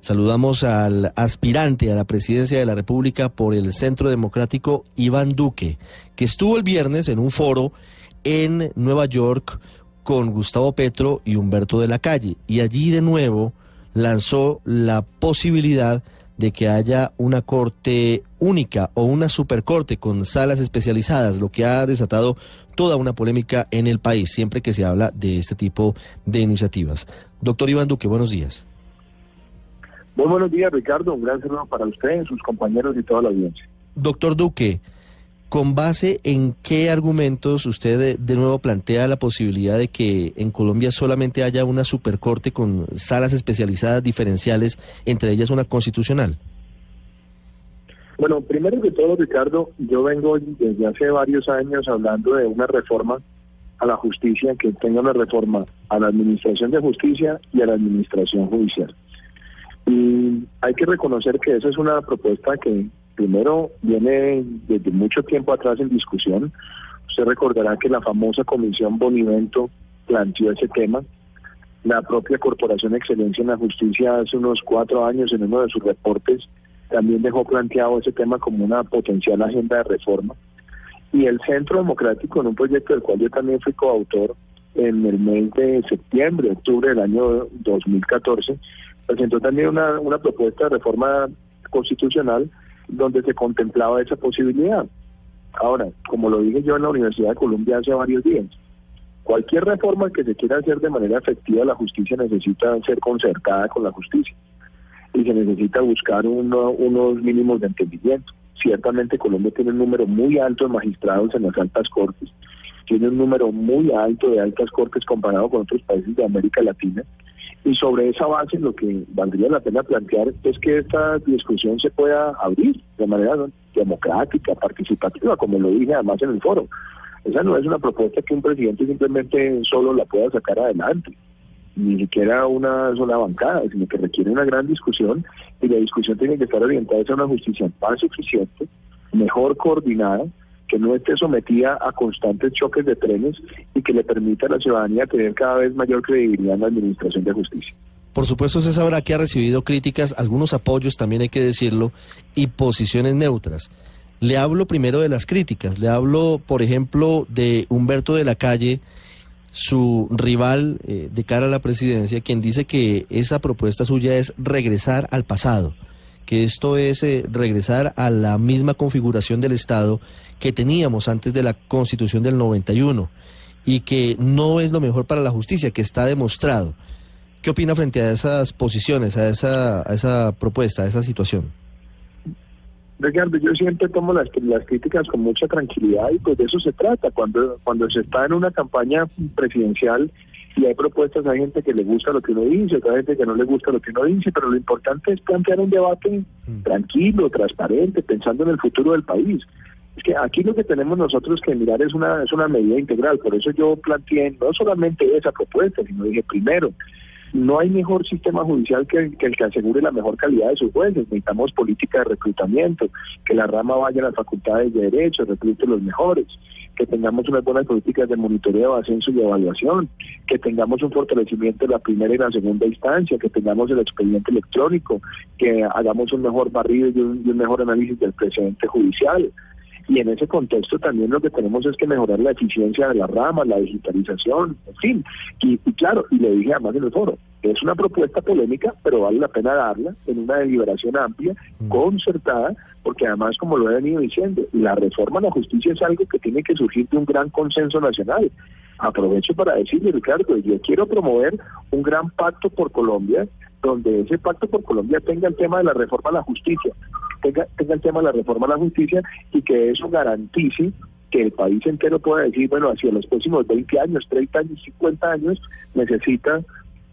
Saludamos al aspirante a la presidencia de la República por el Centro Democrático, Iván Duque, que estuvo el viernes en un foro en Nueva York con Gustavo Petro y Humberto de la Calle. Y allí de nuevo lanzó la posibilidad de que haya una corte única o una supercorte con salas especializadas, lo que ha desatado toda una polémica en el país siempre que se habla de este tipo de iniciativas. Doctor Iván Duque, buenos días. Muy buenos días, Ricardo. Un gran saludo para usted, sus compañeros y toda la audiencia. Doctor Duque, ¿con base en qué argumentos usted de, de, nuevo plantea la posibilidad de que en Colombia solamente haya una supercorte con salas especializadas diferenciales, entre ellas una constitucional? Bueno, primero que todo, Ricardo, yo vengo desde hace varios años hablando de una reforma a la justicia que tenga una reforma a la administración de justicia y a la administración judicial. Y hay que reconocer que esa es una propuesta que primero viene desde mucho tiempo atrás en discusión. Usted recordará que la famosa Comisión Bonivento planteó ese tema. La propia Corporación Excelencia en la Justicia hace unos cuatro años en uno de sus reportes también dejó planteado ese tema como una potencial agenda de reforma. Y el Centro Democrático, en un proyecto del cual yo también fui coautor, en el mes de septiembre, octubre del año 2014, presentó también una, una propuesta de reforma constitucional donde se contemplaba esa posibilidad. Ahora, como lo dije yo en la Universidad de Colombia hace varios días, cualquier reforma que se quiera hacer de manera efectiva, la justicia necesita ser concertada con la justicia y se necesita buscar uno, unos mínimos de entendimiento. Ciertamente Colombia tiene un número muy alto de magistrados en las altas cortes, tiene un número muy alto de altas cortes comparado con otros países de América Latina, y sobre esa base lo que valdría la pena plantear es que esta discusión se pueda abrir de manera democrática, participativa, como lo dije además en el foro. Esa no es una propuesta que un presidente simplemente solo la pueda sacar adelante, ni siquiera una sola bancada, sino que requiere una gran discusión y la discusión tiene que estar orientada a una justicia más eficiente, mejor coordinada, que no esté sometida a constantes choques de trenes y que le permita a la ciudadanía tener cada vez mayor credibilidad en la administración de justicia. Por supuesto, usted sabrá que ha recibido críticas, algunos apoyos, también hay que decirlo, y posiciones neutras. Le hablo primero de las críticas, le hablo, por ejemplo, de Humberto de la Calle, su rival eh, de cara a la presidencia, quien dice que esa propuesta suya es regresar al pasado que esto es eh, regresar a la misma configuración del Estado que teníamos antes de la Constitución del 91 y que no es lo mejor para la justicia, que está demostrado. ¿Qué opina frente a esas posiciones, a esa, a esa propuesta, a esa situación? Ricardo, yo siempre tomo las, las críticas con mucha tranquilidad y pues de eso se trata. Cuando, cuando se está en una campaña presidencial y hay propuestas, hay gente que le gusta lo que uno dice, otra gente que no le gusta lo que uno dice, pero lo importante es plantear un debate mm. tranquilo, transparente, pensando en el futuro del país. Es que aquí lo que tenemos nosotros que mirar es una, es una medida integral, por eso yo planteé no solamente esa propuesta, sino dije primero, no hay mejor sistema judicial que el, que el, que asegure la mejor calidad de sus jueces. Necesitamos política de reclutamiento, que la rama vaya a las facultades de derecho, reclute los mejores, que tengamos unas buenas políticas de monitoreo, ascenso y evaluación, que tengamos un fortalecimiento de la primera y la segunda instancia, que tengamos el expediente electrónico, que hagamos un mejor barrido y un, y un mejor análisis del precedente judicial y en ese contexto también lo que tenemos es que mejorar la eficiencia de la rama, la digitalización, en fin. Y, y claro, y le dije además en el foro, es una propuesta polémica, pero vale la pena darla en una deliberación amplia, mm. concertada, porque además, como lo he venido diciendo, la reforma a la justicia es algo que tiene que surgir de un gran consenso nacional. Aprovecho para decirle, Ricardo, yo quiero promover un gran pacto por Colombia, donde ese pacto por Colombia tenga el tema de la reforma a la justicia, tenga, tenga el tema de la reforma a la justicia y que eso garantice que el país entero pueda decir, bueno, hacia los próximos 20 años, 30 años, 50 años, necesita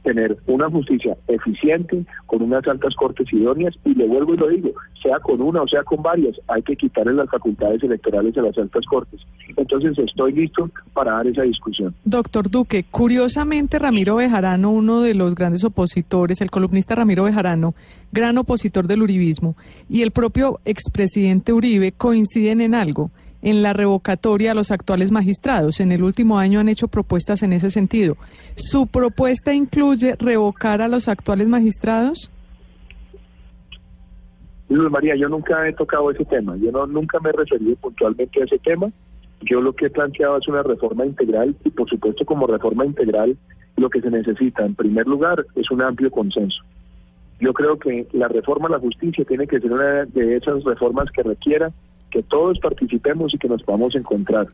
tener una justicia eficiente, con unas altas cortes idóneas, y le vuelvo y lo digo, sea con una o sea con varias, hay que quitarle las facultades electorales a las altas cortes. Entonces estoy listo para dar esa discusión. Doctor Duque, curiosamente Ramiro Bejarano, uno de los grandes opositores, el columnista Ramiro Bejarano, gran opositor del uribismo, y el propio expresidente Uribe coinciden en algo en la revocatoria a los actuales magistrados. En el último año han hecho propuestas en ese sentido. ¿Su propuesta incluye revocar a los actuales magistrados? Luis María, yo nunca he tocado ese tema, yo no, nunca me he referido puntualmente a ese tema. Yo lo que he planteado es una reforma integral y por supuesto como reforma integral lo que se necesita en primer lugar es un amplio consenso. Yo creo que la reforma a la justicia tiene que ser una de esas reformas que requiera que todos participemos y que nos podamos encontrar.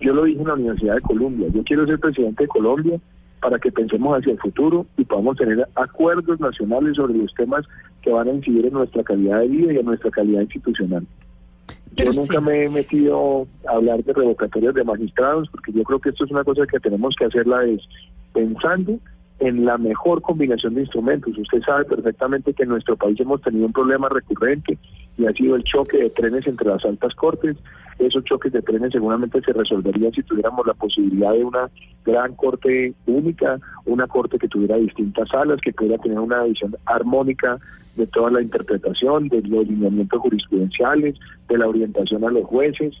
Yo lo dije en la Universidad de Colombia, yo quiero ser presidente de Colombia para que pensemos hacia el futuro y podamos tener acuerdos nacionales sobre los temas que van a incidir en nuestra calidad de vida y en nuestra calidad institucional. yo nunca me he metido a hablar de revocatorias de magistrados porque yo creo que esto es una cosa que tenemos que hacerla es pensando en la mejor combinación de instrumentos. Usted sabe perfectamente que en nuestro país hemos tenido un problema recurrente y ha sido el choque de trenes entre las altas cortes. Esos choques de trenes seguramente se resolverían si tuviéramos la posibilidad de una gran corte única, una corte que tuviera distintas salas, que pudiera tener una visión armónica de toda la interpretación, de los lineamientos jurisprudenciales, de la orientación a los jueces.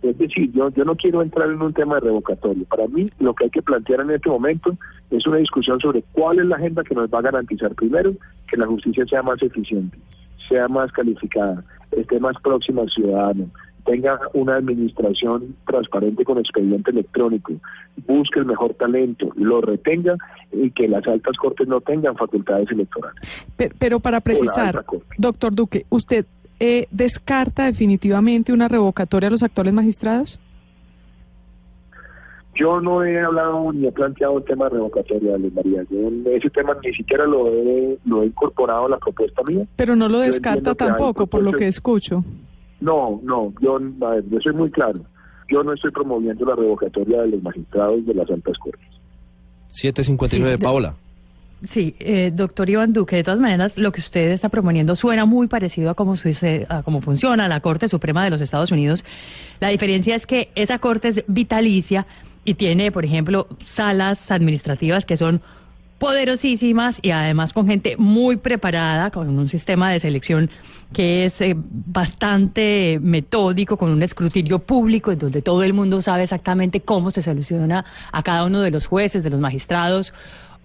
Es decir, yo, yo no quiero entrar en un tema de revocatorio. Para mí, lo que hay que plantear en este momento es una discusión sobre cuál es la agenda que nos va a garantizar, primero, que la justicia sea más eficiente, sea más calificada, esté más próxima al ciudadano, tenga una administración transparente con expediente electrónico, busque el mejor talento, lo retenga y que las altas cortes no tengan facultades electorales. Pero, pero para precisar, doctor Duque, ¿usted eh, descarta definitivamente una revocatoria a los actuales magistrados? Yo no he hablado ni he planteado el tema de revocatoria, de María. Yo ese tema ni siquiera lo he, lo he incorporado a la propuesta mía. Pero no lo descarta tampoco, por lo que escucho. No, no, yo, yo soy muy claro. Yo no estoy promoviendo la revocatoria de los magistrados de las altas cortes. 759, sí, Paola. Sí, eh, doctor Iván Duque, de todas maneras, lo que usted está proponiendo suena muy parecido a cómo, a cómo funciona la Corte Suprema de los Estados Unidos. La diferencia es que esa Corte es vitalicia y tiene, por ejemplo, salas administrativas que son poderosísimas y además con gente muy preparada, con un sistema de selección que es eh, bastante metódico, con un escrutinio público en donde todo el mundo sabe exactamente cómo se selecciona a cada uno de los jueces, de los magistrados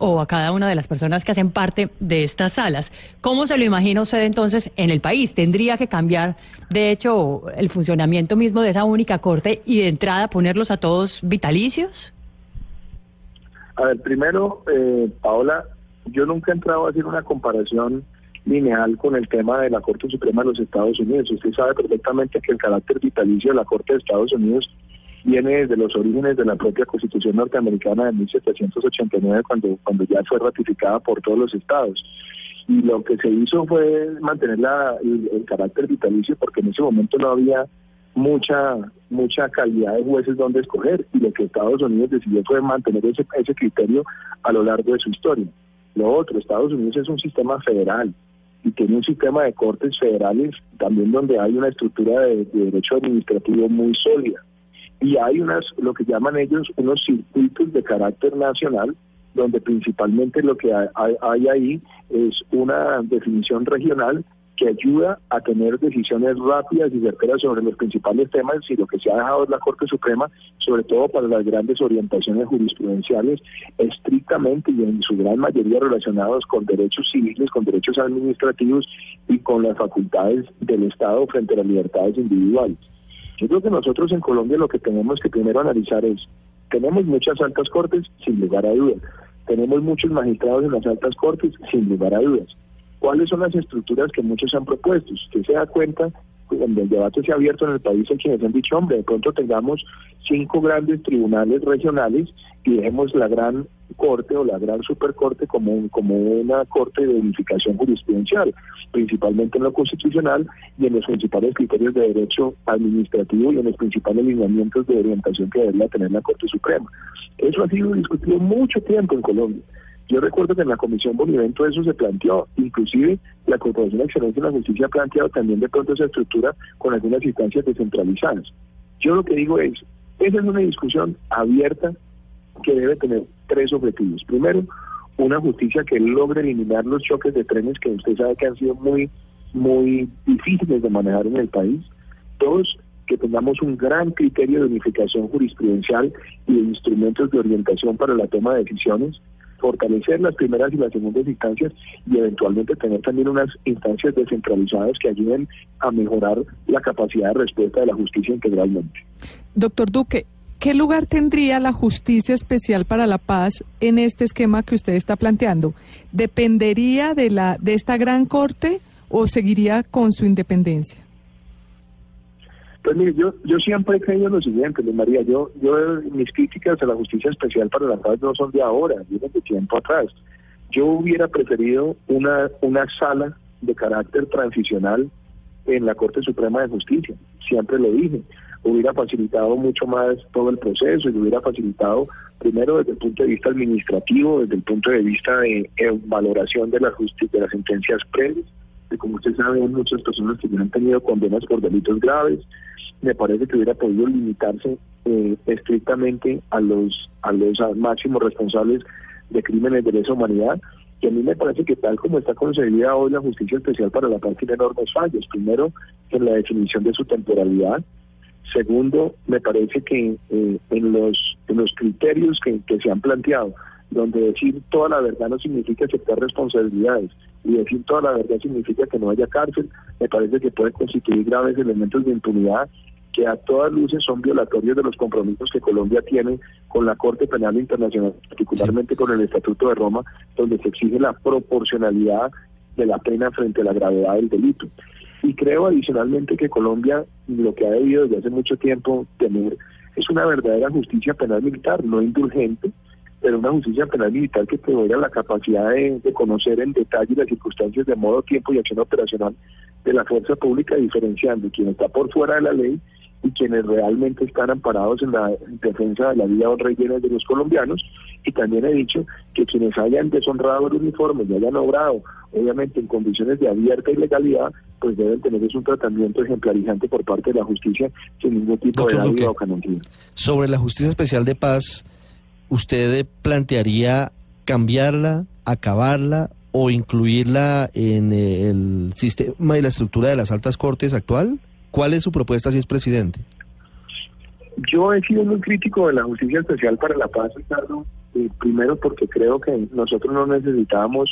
o a cada una de las personas que hacen parte de estas salas. ¿Cómo se lo imagina usted entonces en el país? ¿Tendría que cambiar, de hecho, el funcionamiento mismo de esa única corte y de entrada ponerlos a todos vitalicios? A ver, primero, eh, Paola, yo nunca he entrado a hacer una comparación lineal con el tema de la Corte Suprema de los Estados Unidos. Usted sabe perfectamente que el carácter vitalicio de la Corte de Estados Unidos viene desde los orígenes de la propia Constitución norteamericana de 1789, cuando, cuando ya fue ratificada por todos los estados. Y lo que se hizo fue mantener la, el, carácter vitalicio, porque en ese momento no había mucha mucha calidad de jueces donde escoger y lo que Estados Unidos decidió fue mantener ese, ese criterio a lo largo de su historia. Lo otro, Estados Unidos es un sistema federal y tiene un sistema de cortes federales también donde hay una estructura de derecho administrativo muy sólida y hay unas, lo que llaman ellos, unos circuitos de carácter nacional, donde principalmente lo que hay, ahí es una definición regional que ayuda a tener decisiones rápidas y certeras sobre los principales temas y lo que se ha dejado es la Corte Suprema, sobre todo para las grandes orientaciones jurisprudenciales, estrictamente y en su gran mayoría relacionados con derechos civiles, con derechos administrativos y con las facultades del Estado frente a las libertades individuales. Yo creo que nosotros en Colombia lo que tenemos que primero analizar es, tenemos muchas altas cortes, sin lugar a dudas. Tenemos muchos magistrados en las altas cortes, sin lugar a dudas. ¿Cuáles son las estructuras que muchos han propuesto? Usted se da cuenta cuando el debate se ha abierto en el país, hay quienes han dicho, hombre, de pronto tengamos cinco grandes tribunales regionales y dejemos la gran corte o la gran supercorte como, como una corte de unificación jurisprudencial, principalmente en lo constitucional y en los principales criterios de derecho administrativo y en los principales lineamientos de orientación que debería tener la Corte Suprema. Eso ha sido discutido mucho tiempo en Colombia. Yo recuerdo que en la Comisión Bonivento eso se planteó, inclusive la Corporación de Excelencia en la Justicia ha planteado también de pronto esa estructura con algunas instancias descentralizadas. Yo lo que digo es, esa es una discusión abierta que debe tener tres objetivos. Primero, una justicia que logre eliminar los choques de trenes que usted sabe que han sido muy, muy difíciles de manejar en el país. Dos, que tengamos un gran criterio de unificación jurisprudencial y de instrumentos de orientación para la toma de decisiones, fortalecer las primeras y las segundas instancias y eventualmente tener también unas instancias descentralizadas que ayuden a mejorar la capacidad de respuesta de la justicia integralmente. Doctor Duque, ¿qué lugar tendría la Justicia Especial para la Paz en este esquema que usted está planteando? ¿Dependería de, la, de esta gran corte o seguiría con su independencia? Pues mire, yo, yo siempre he creído lo siguiente, Luis María, yo, yo mis críticas a la Justicia Especial para la Paz no son de ahora, vienen de tiempo atrás. Yo hubiera preferido una, una sala de carácter transicional en la Corte Suprema de Justicia, siempre lo dije. Hubiera facilitado mucho más todo el proceso y hubiera facilitado, primero desde el punto de vista administrativo, desde el punto de vista de, valoración de la justicia, de las sentencias previas, de como usted sabe, muchas personas que han tenido condenas por delitos graves, me parece que hubiera podido limitarse eh, estrictamente a los a los máximos responsables de crímenes de lesa humanidad y a mí me parece que tal como está concebida hoy la Justicia Especial para la Paz tiene enormes fallos. Primero, en la definición de su temporalidad. Segundo, me parece que eh, en los en los criterios que, que se han planteado, donde decir toda la verdad no significa aceptar responsabilidades y decir toda la verdad significa que no haya cárcel, me parece que puede constituir graves elementos de impunidad que a todas luces son violatorios de los compromisos que Colombia tiene con la Corte Penal Internacional, particularmente con el Estatuto de Roma, donde se exige la proporcionalidad de la pena frente a la gravedad del delito. Y creo adicionalmente que Colombia lo que ha debido desde hace mucho tiempo tener es una verdadera justicia penal militar, no indulgente, pero una justicia penal militar que tenga la capacidad de, conocer en detalle las circunstancias de modo, tiempo y acción operacional de la fuerza pública, diferenciando quien está por fuera de la ley y quienes realmente están amparados en la defensa de la vida honra y de los colombianos. Y también he dicho que quienes hayan deshonrado el uniforme y hayan obrado, obviamente en condiciones de abierta ilegalidad, pues deben tener un tratamiento ejemplarizante por parte de la justicia sin ningún tipo de daño o canonía. Sobre la Justicia Especial de Paz, ¿usted plantearía cambiarla, acabarla o incluirla en el sistema y la estructura de las altas cortes actual? ¿Cuál es su propuesta si es presidente? Yo he sido muy crítico de la Justicia Especial para la Paz, Ricardo, eh, primero porque creo que nosotros no necesitábamos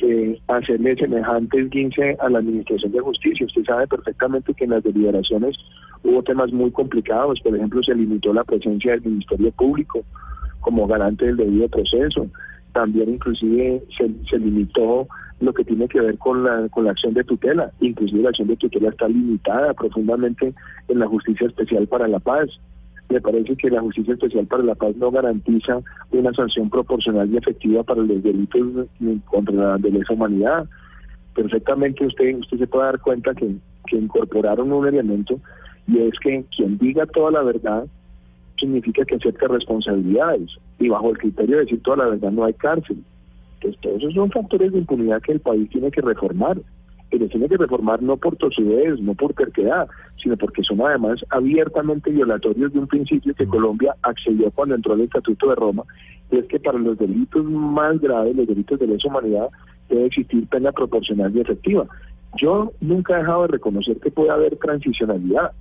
eh, hacerle semejantes 15 a la Administración de Justicia. Usted sabe perfectamente que en las deliberaciones hubo temas muy complicados, por ejemplo, se limitó la presencia del Ministerio Público como garante del debido proceso, también inclusive se, se limitó lo que tiene que ver con la, con la acción de tutela. Inclusive la acción de tutela está limitada profundamente en la Justicia Especial para la Paz. Me parece que la Justicia Especial para la Paz no garantiza una sanción proporcional y efectiva para los delitos contra la de lesa humanidad. Perfectamente usted, usted se puede dar cuenta que, que incorporaron un elemento y es que quien diga toda la verdad significa que acepta responsabilidades y bajo el criterio de decir toda la verdad no hay cárcel. Entonces, todos esos son factores de impunidad que el país tiene que reformar. Y lo tiene que reformar no por tosudez, no por terquedad, sino porque son además abiertamente violatorios de un principio que Colombia accedió cuando entró el Estatuto de Roma, y es que para los delitos más graves, los delitos de lesa humanidad, debe existir pena proporcional y efectiva. Yo nunca he dejado de reconocer que puede haber transicionalidad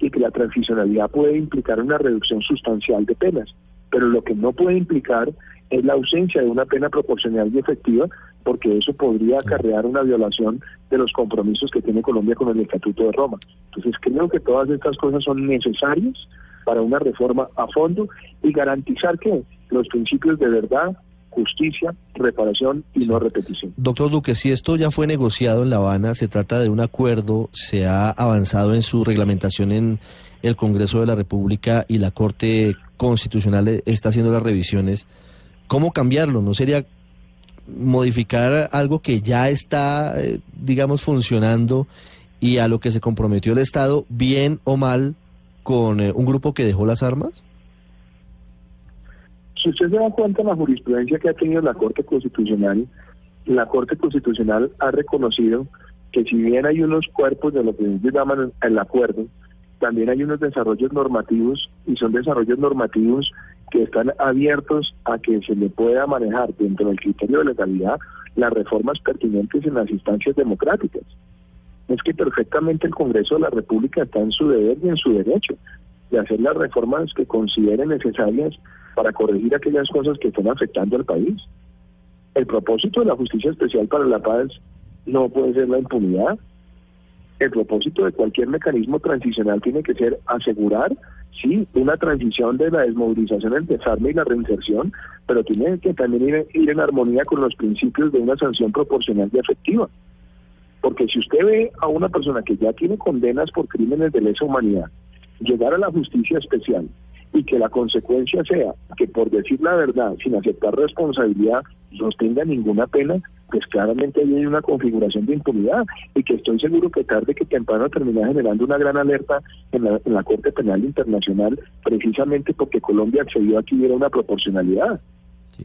y que la transicionalidad puede implicar una reducción sustancial de penas, pero lo que no puede implicar es la ausencia de una pena proporcional y efectiva, porque eso podría acarrear una violación de los compromisos que tiene Colombia con el Estatuto de Roma. Entonces creo que todas estas cosas son necesarias para una reforma a fondo y garantizar que los principios de verdad, justicia, reparación y no repetición. Doctor Duque, si esto ya fue negociado en La Habana, se trata de un acuerdo, se ha avanzado en su reglamentación en el Congreso de la República y la Corte Constitucional está haciendo las revisiones. ¿Cómo cambiarlo? ¿No sería modificar algo que ya está, eh, digamos, funcionando y a lo que se comprometió el Estado, bien o mal, con eh, un grupo que dejó las armas? si usted se da cuenta de la jurisprudencia que ha tenido la Corte Constitucional, la Corte Constitucional ha reconocido que si bien hay unos cuerpos de lo que ellos llaman el acuerdo, también hay unos desarrollos normativos y son desarrollos normativos que están abiertos a que se le pueda manejar dentro del criterio de legalidad las reformas pertinentes en las instancias democráticas. Es que perfectamente el Congreso de la República está en su deber y en su derecho de hacer las reformas que consideren necesarias para corregir aquellas cosas que están afectando al país. El propósito de la Justicia Especial para la Paz no puede ser la impunidad. El propósito de cualquier mecanismo transicional tiene que ser asegurar, sí, una transición de la desmovilización, el desarme y la reinserción, pero tiene que también ir, ir en armonía con los principios de una sanción proporcional y efectiva. Porque si usted ve a una persona que ya tiene condenas por crímenes de lesa humanidad, llegar a la justicia especial y que la consecuencia sea que por decir la verdad, sin aceptar responsabilidad, no tenga ninguna pena, pues claramente hay una configuración de impunidad y que estoy seguro que tarde que temprano termina generando una gran alerta en la, en la Corte Penal Internacional, precisamente porque Colombia accedió a que hubiera una proporcionalidad.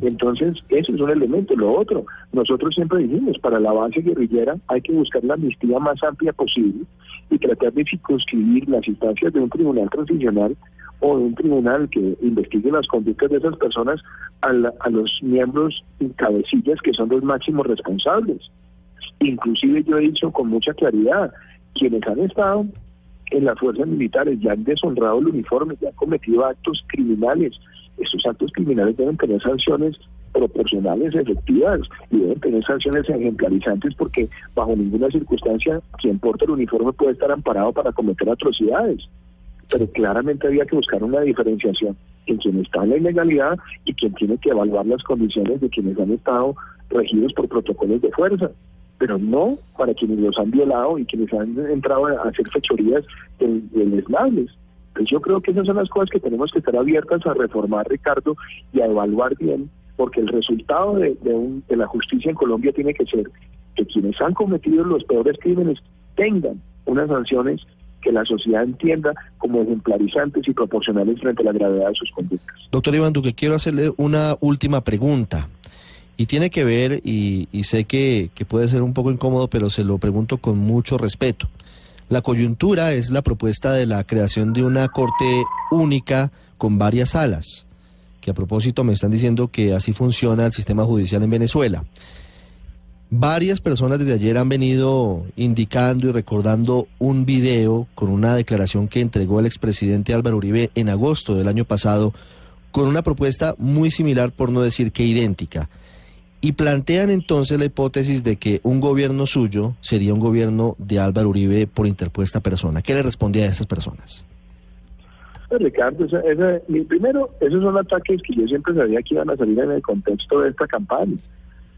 Entonces, eso es un elemento. Lo otro, nosotros siempre dijimos, para la base guerrillera hay que buscar la amnistía más amplia posible y tratar de circunscribir las instancias de un tribunal transicional o de un tribunal que investigue las conductas de esas personas a, a los miembros cabecillas que son los máximos responsables. Inclusive yo he dicho con mucha claridad, quienes han estado en las fuerzas militares ya han deshonrado el uniforme, ya han cometido actos criminales, estos actos criminales deben tener sanciones proporcionales, efectivas, y deben tener sanciones ejemplarizantes porque bajo ninguna circunstancia quien porta el uniforme puede estar amparado para cometer atrocidades. Pero claramente había que buscar una diferenciación en quien está en la ilegalidad y quien tiene que evaluar las condiciones de quienes han estado regidos por protocolos de fuerza pero no para quienes los han violado y quienes han entrado a hacer fechorías deleznables. Pues yo creo que esas son las cosas que tenemos que estar abiertas a reformar, Ricardo, y a evaluar bien, porque el resultado de, de, la justicia en Colombia tiene que ser que quienes han cometido los peores crímenes tengan unas sanciones que la sociedad entienda como ejemplarizantes y proporcionales frente a la gravedad de sus conductas. Doctor Iván Duque, quiero hacerle una última pregunta. Y tiene que ver, y, sé que puede ser un poco incómodo, pero se lo pregunto con mucho respeto. La coyuntura es la propuesta de la creación de una corte única con varias salas, que a propósito me están diciendo que así funciona el sistema judicial en Venezuela. Varias personas desde ayer han venido indicando y recordando un video con una declaración que entregó el expresidente Álvaro Uribe en agosto del año pasado, con una propuesta muy similar, por no decir que idéntica y plantean entonces la hipótesis de que un gobierno suyo sería un gobierno de Álvaro Uribe por interpuesta persona. ¿Qué le respondía a esas personas? Pues, Ricardo, primero, esos son ataques que yo siempre sabía que iban a salir en el contexto de esta campaña.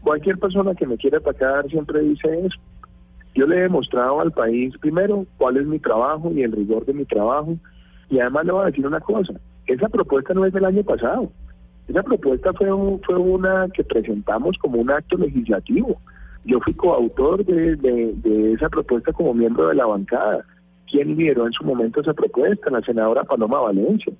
Cualquier persona que me quiera atacar siempre dice eso. Yo le he demostrado al país, primero, cuál es mi trabajo y el rigor de mi trabajo, y además le voy a decir una cosa, esa propuesta no es del año pasado, esa propuesta fue, una que presentamos como un acto legislativo. Yo fui coautor de, de, esa propuesta como miembro de la bancada. ¿Quién lideró en su momento esa propuesta? La senadora Paloma Valencia.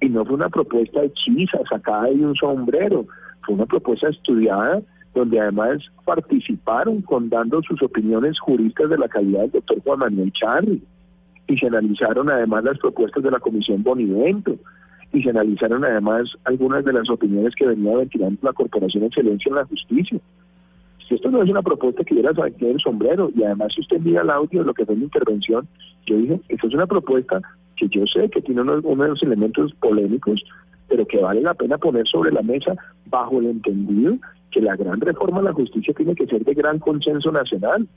Y no fue una propuesta hechiza, sacada de un sombrero. Fue una propuesta estudiada donde además participaron con dando sus opiniones juristas de la calidad del doctor Juan Manuel Charri. Y se analizaron además las propuestas de la Comisión Bonivento y se analizaron además algunas de las opiniones que venía ventilando la Corporación Excelencia en la Justicia. Si esto no es una propuesta que hubiera salido el sombrero, y además si usted mira el audio de lo que fue mi intervención, yo dije, esto es una propuesta que yo sé que tiene unos, unos elementos polémicos, pero que vale la pena poner sobre la mesa bajo el entendido que la gran reforma de la justicia tiene que ser de gran consenso nacional.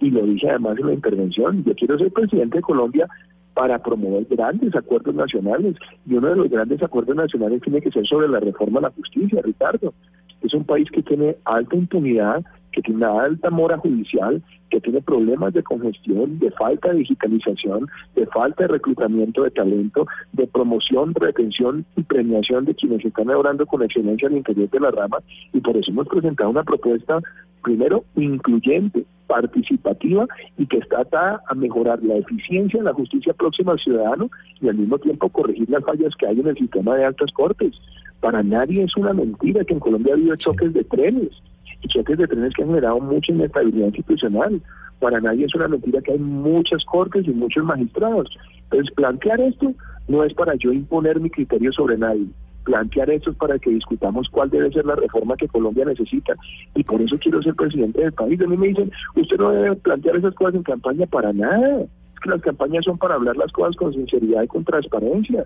Y lo dije además en la intervención, yo quiero ser presidente de Colombia para promover grandes acuerdos nacionales. Y uno de los grandes acuerdos nacionales tiene que ser sobre la reforma a la justicia, Ricardo. Es un país que tiene alta impunidad, que tiene una alta mora judicial, que tiene problemas de congestión, de falta de digitalización, de falta de reclutamiento de talento, de promoción, retención y premiación de quienes están obrando con excelencia al interior de la rama. Y por eso hemos presentado una propuesta, primero, incluyente, participativa y que está atada a mejorar la eficiencia de la justicia próxima al ciudadano y al mismo tiempo corregir las fallas que hay en el sistema de altas cortes. Para nadie es una mentira que en Colombia ha habido choques de trenes y choques de trenes que han generado mucha inestabilidad institucional. Para nadie es una mentira que hay muchas cortes y muchos magistrados. Entonces, plantear esto no es para yo imponer mi criterio sobre nadie. Plantear esto es para que discutamos cuál debe ser la reforma que Colombia necesita. Y por eso quiero ser presidente del país. A mí me dicen, usted no debe plantear esas cosas en campaña para nada. Es que las campañas son para hablar las cosas con sinceridad y con transparencia.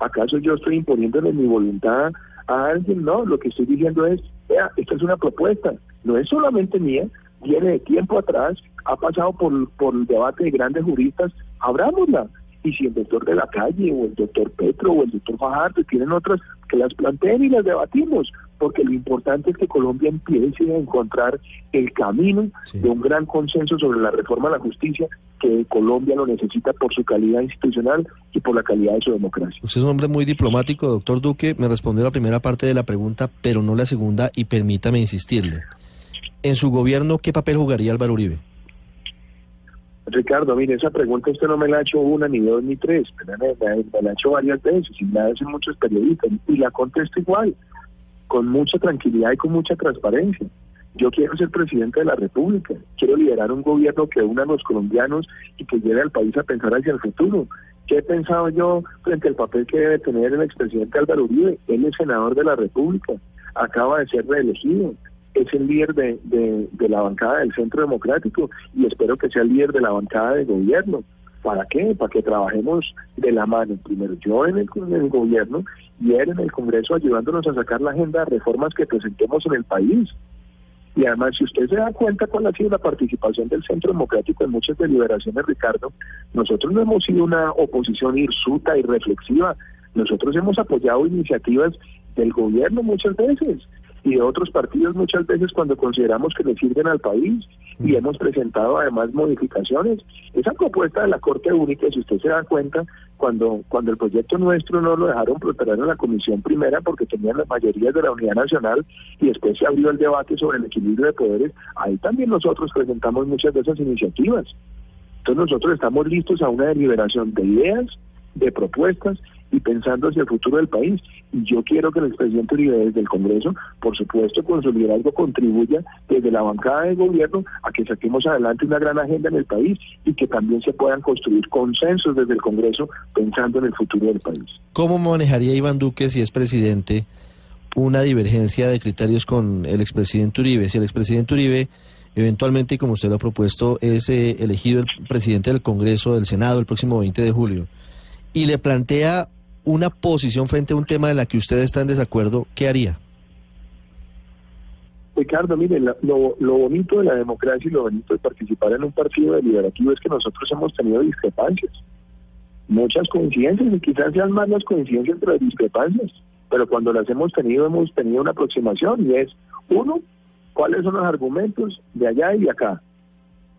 ¿Acaso yo estoy imponiéndole mi voluntad a alguien? No, lo que estoy diciendo es, vea, esta es una propuesta, no es solamente mía, viene de tiempo atrás, ha pasado por, por el debate de grandes juristas, abrámosla. Y si el doctor de la calle o el doctor Petro o el doctor Fajardo tienen otras, que las planteen y las debatimos, porque lo importante es que Colombia empiece a encontrar el camino de un gran consenso sobre la reforma a la justicia que Colombia lo necesita por su calidad institucional y por la calidad de su democracia. Usted es un hombre muy diplomático, doctor Duque. Me respondió la primera parte de la pregunta, pero no la segunda, y permítame insistirle. En su gobierno, ¿qué papel jugaría Álvaro Uribe? Ricardo, mire, esa pregunta usted no me la ha hecho una, ni dos, ni tres, me, la ha hecho varias veces y me la hacen muchos periodistas y la contesto igual, con mucha tranquilidad y con mucha transparencia. Yo quiero ser presidente de la República, quiero liderar un gobierno que una a los colombianos y que lleve al país a pensar hacia el futuro. ¿Qué he pensado yo frente al papel que debe tener el expresidente Álvaro Uribe? Él es senador de la República, acaba de ser reelegido, es el líder de, la bancada del Centro Democrático y espero que sea el líder de la bancada de gobierno. ¿Para qué? Para que trabajemos de la mano, primero yo en el, en el gobierno y él en el Congreso ayudándonos a sacar la agenda de reformas que presentemos en el país. Y además, si usted se da cuenta cuál ha sido la participación del Centro Democrático en muchas deliberaciones, Ricardo, nosotros no hemos sido una oposición hirsuta y reflexiva. Nosotros hemos apoyado iniciativas del gobierno muchas veces y de otros partidos muchas veces cuando consideramos que le sirven al país y mm. hemos presentado además modificaciones. Esa propuesta de la Corte Única, si usted se da cuenta, cuando, cuando el proyecto nuestro no lo dejaron prosperar en la Comisión Primera porque tenían las mayorías de la Unidad Nacional y después se abrió el debate sobre el equilibrio de poderes, ahí también nosotros presentamos muchas de esas iniciativas. Entonces nosotros estamos listos a una deliberación de ideas, de propuestas y pensando hacia el futuro del país. Y yo quiero que el expresidente Uribe desde el Congreso, por supuesto, con su liderazgo contribuya desde la bancada del gobierno a que saquemos adelante una gran agenda en el país y que también se puedan construir consensos desde el Congreso pensando en el futuro del país. ¿Cómo manejaría Iván Duque si es presidente una divergencia de criterios con el expresidente Uribe? Si el expresidente Uribe eventualmente, como usted lo ha propuesto, es eh, elegido el presidente del Congreso, del Senado, el próximo 20 de julio, y le plantea una posición frente a un tema en la que usted está en desacuerdo, ¿qué haría? Ricardo, mire, lo, bonito de la democracia y lo bonito de participar en un partido deliberativo es que nosotros hemos tenido discrepancias, muchas coincidencias y quizás sean más las coincidencias entre las discrepancias, pero cuando las hemos tenido hemos tenido una aproximación y es, uno, cuáles son los argumentos de allá y de acá.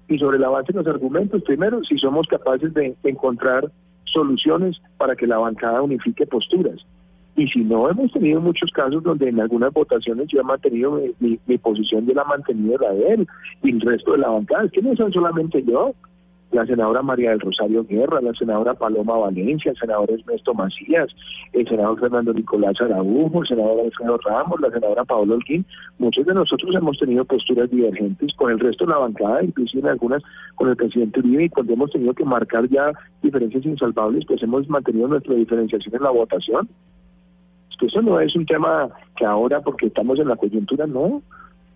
Y sobre la base de los argumentos, primero, si somos capaces de encontrar soluciones para que la bancada unifique posturas. Y si no, hemos tenido muchos casos donde en algunas votaciones yo he mantenido mi, posición, yo la he mantenido la de él y el resto de la bancada. Es que no son solamente yo, la senadora María del Rosario Guerra, la senadora Paloma Valencia, el senador Ernesto Macías, el senador Fernando Nicolás Araújo, el senador Alfredo Ramos, la senadora Paola Olquín. Muchos de nosotros hemos tenido posturas divergentes con el resto de la bancada, inclusive algunas con el presidente Uribe, y cuando hemos tenido que marcar ya diferencias insalvables, pues hemos mantenido nuestra diferenciación en la votación. Es que eso no es un tema que ahora, porque estamos en la coyuntura, no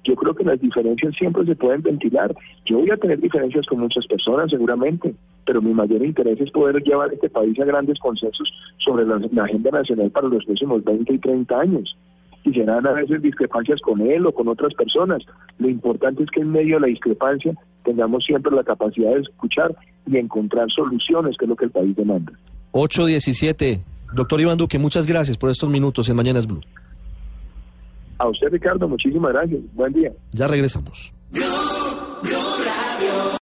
yo creo que las diferencias siempre se pueden ventilar. Yo voy a tener diferencias con muchas personas seguramente, pero mi mayor interés es poder llevar este país a grandes consensos sobre la, agenda nacional para los próximos 20 y 30 años. Y serán a veces discrepancias con él o con otras personas. Lo importante es que en medio de la discrepancia tengamos siempre la capacidad de escuchar y encontrar soluciones, que es lo que el país demanda. 817. Doctor Iván Duque, muchas gracias por estos minutos en Mañanas Blue. A usted, Ricardo, muchísimas gracias. Buen día. Ya regresamos.